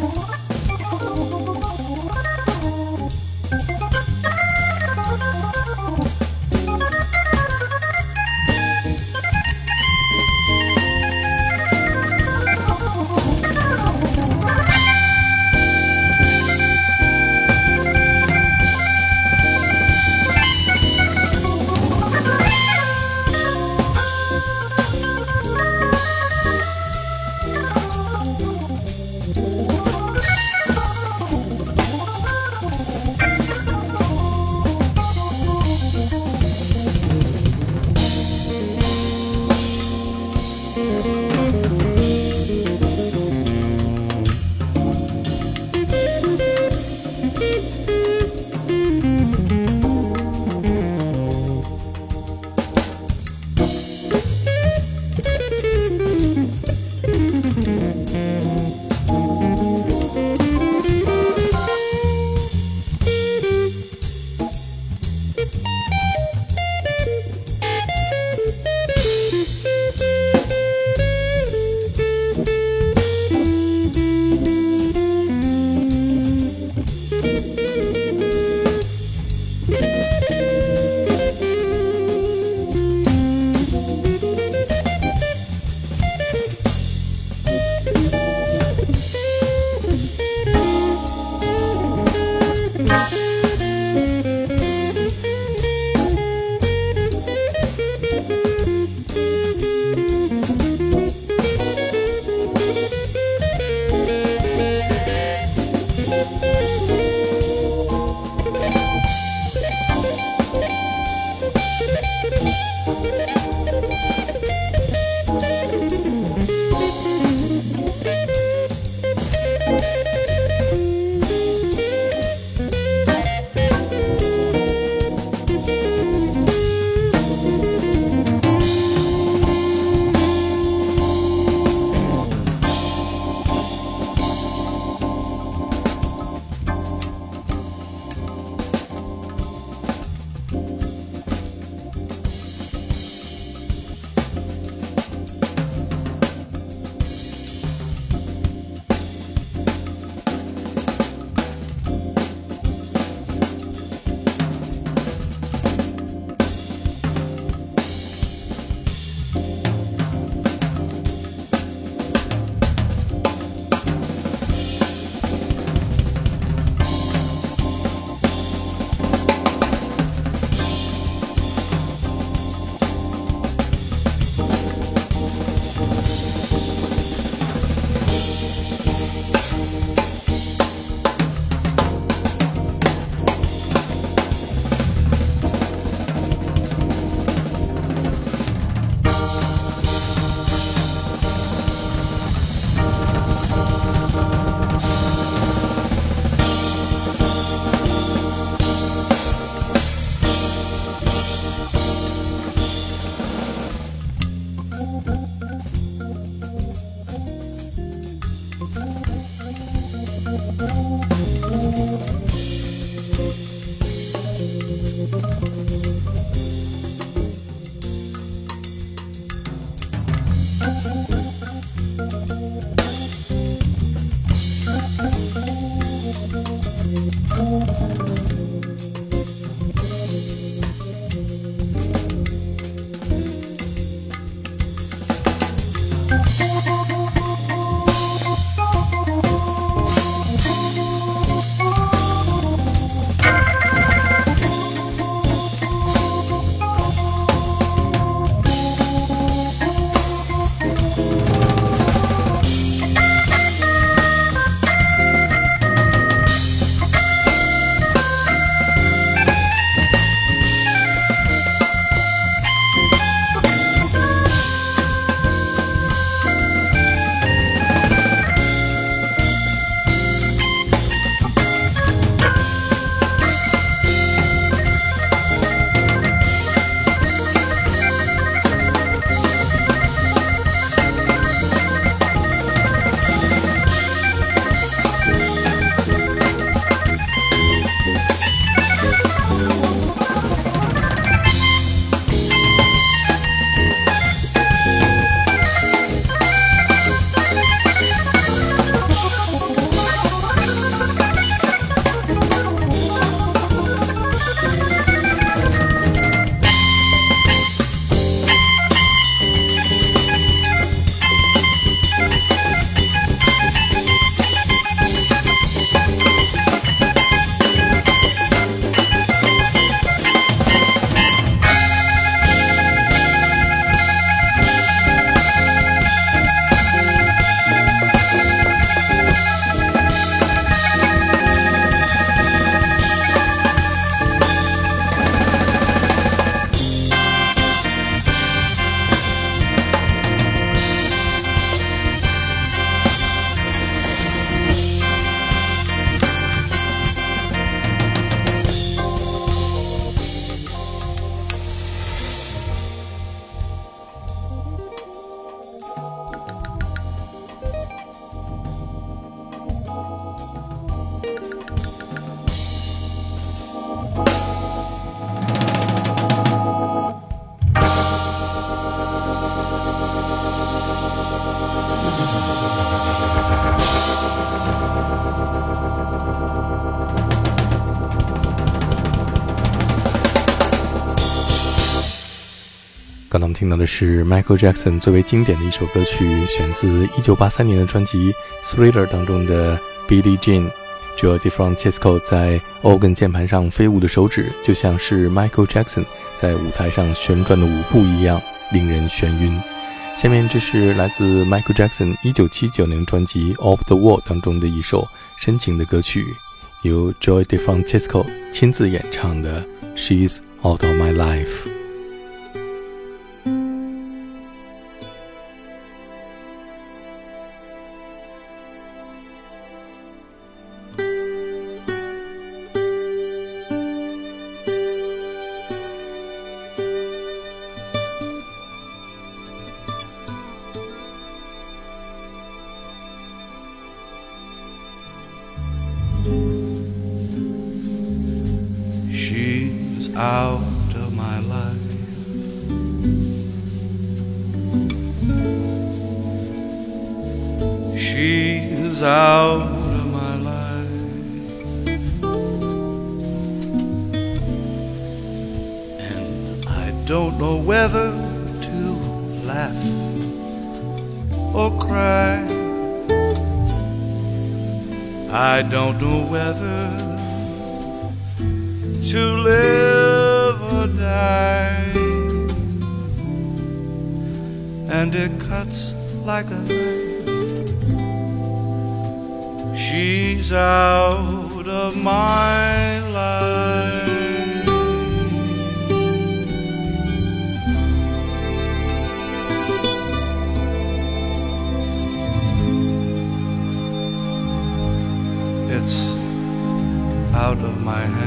Bye. 听到的是 Michael Jackson 最为经典的一首歌曲，选自1983年的专辑《Thriller》当中的 Billie Jean。Joe DeFrancesco 在 organ 键盘上飞舞的手指，就像是 Michael Jackson 在舞台上旋转的舞步一样，令人眩晕。下面这是来自 Michael Jackson 1979年专辑《Off the Wall》当中的一首深情的歌曲，由 Joe DeFrancesco 亲自演唱的《She's Out of My Life》。Out of my life. She's out of my life. And I don't know whether to laugh or cry. I don't know whether to live And it cuts like a knife. She's out of my life. It's out of my hands.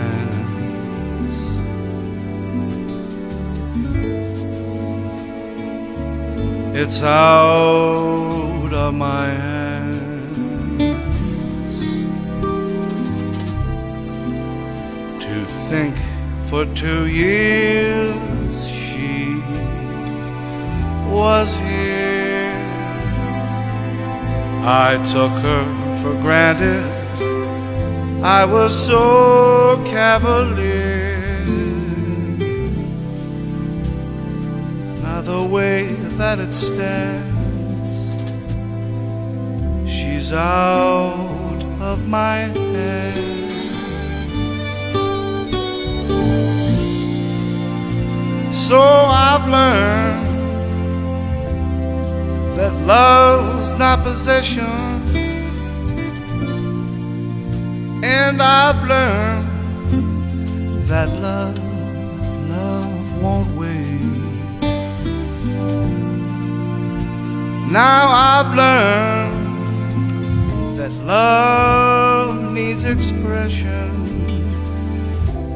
It's out of my hands to think for two years she was here. I took her for granted. I was so cavalier. Now the way that it stands, she's out of my hands. So I've learned that love's not possession, and I've learned that love, Now I've learned that love needs expression,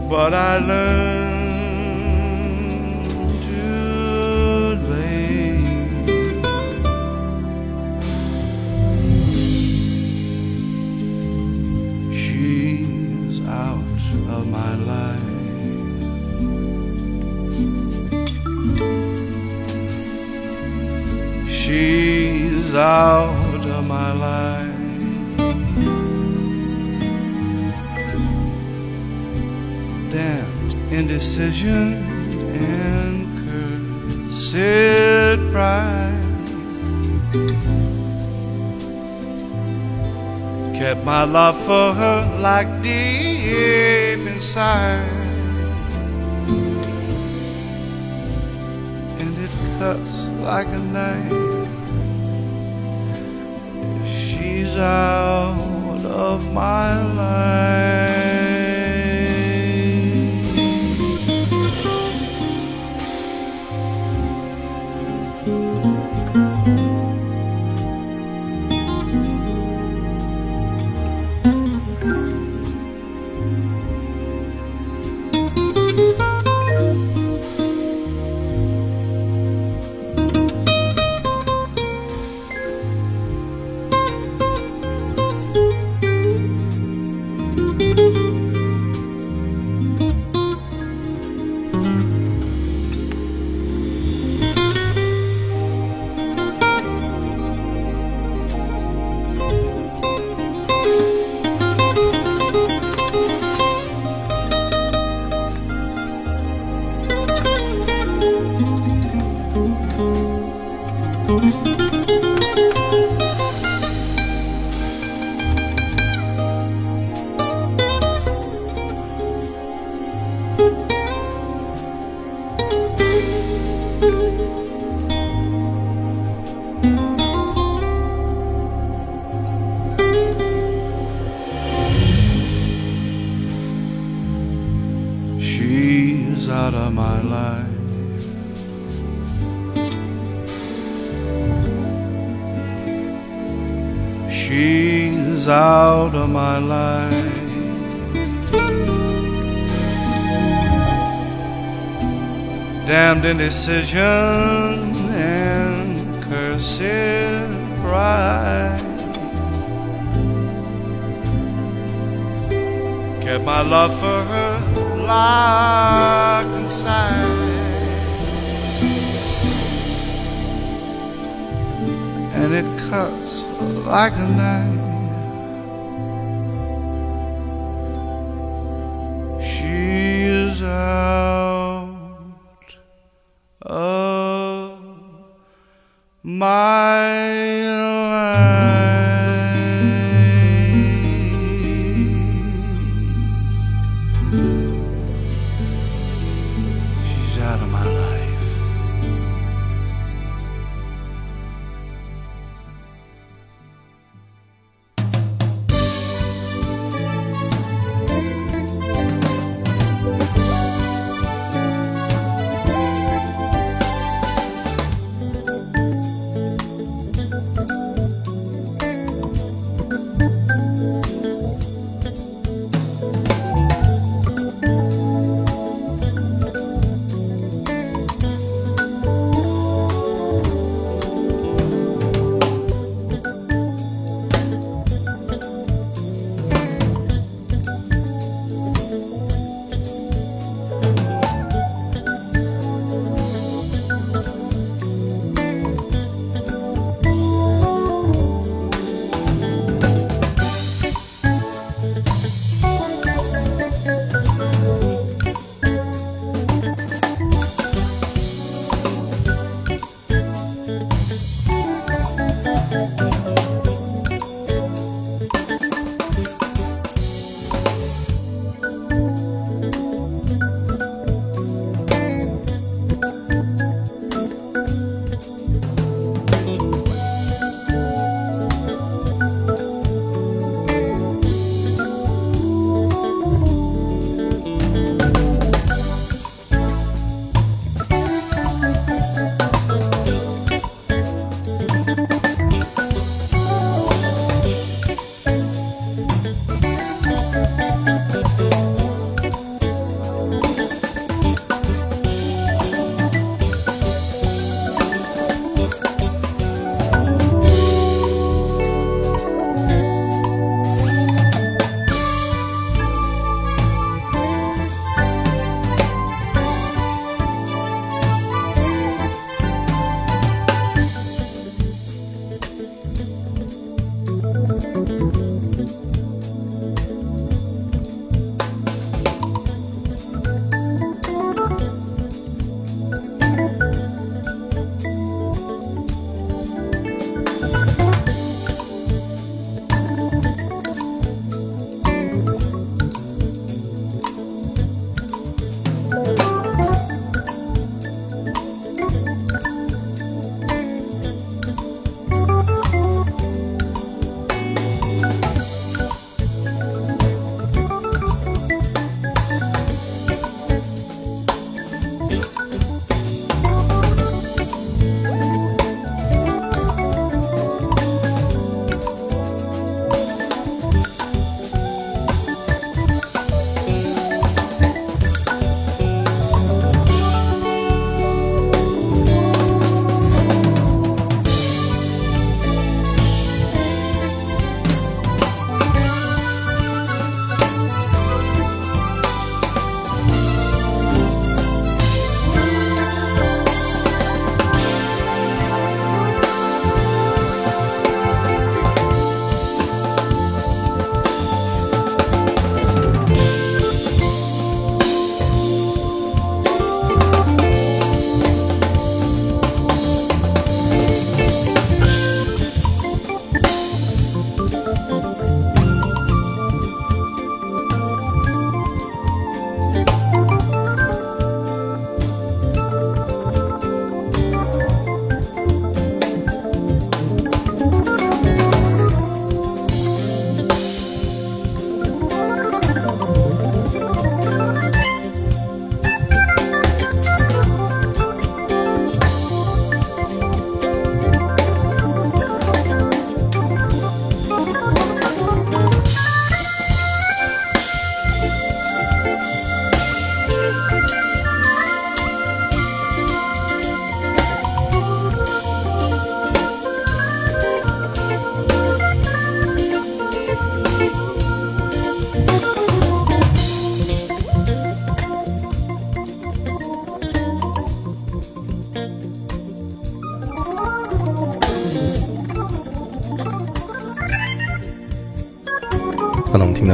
but I learned too late. She's out of my life. She's out of my life. Damned indecision and cursed pride kept my love for her like deep inside. And it cuts like a knife. out of my life. She's out of my life. She's out of my life. Damned indecision and cursed pride. Kept my love for her locked inside. And it cuts like a knife. She is out of my life.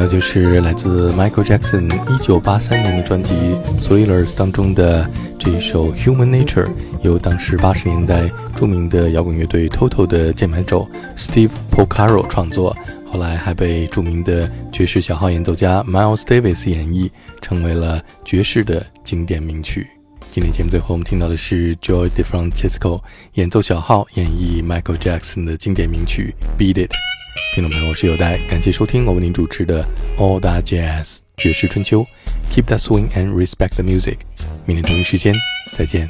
刚才我们听到的就是来自 Michael Jackson 1983年的专辑《Thrillers》当中的这一首《Human Nature》，由当时80年代著名的摇滚乐队 Toto 的键盘手 Steve Porcaro 创作，后来还被著名的爵士小号演奏家 Miles Davis 演绎，成为了爵士的经典名曲。今天节目最后我们听到的是 Joy DeFrancesco 演奏小号演绎 Michael Jackson 的经典名曲《Beat It》。听众朋友，我是有代，感谢收听我为您主持的 All That Jazz 爵士春秋。Keep that swing and respect the music。明天同一时间再见。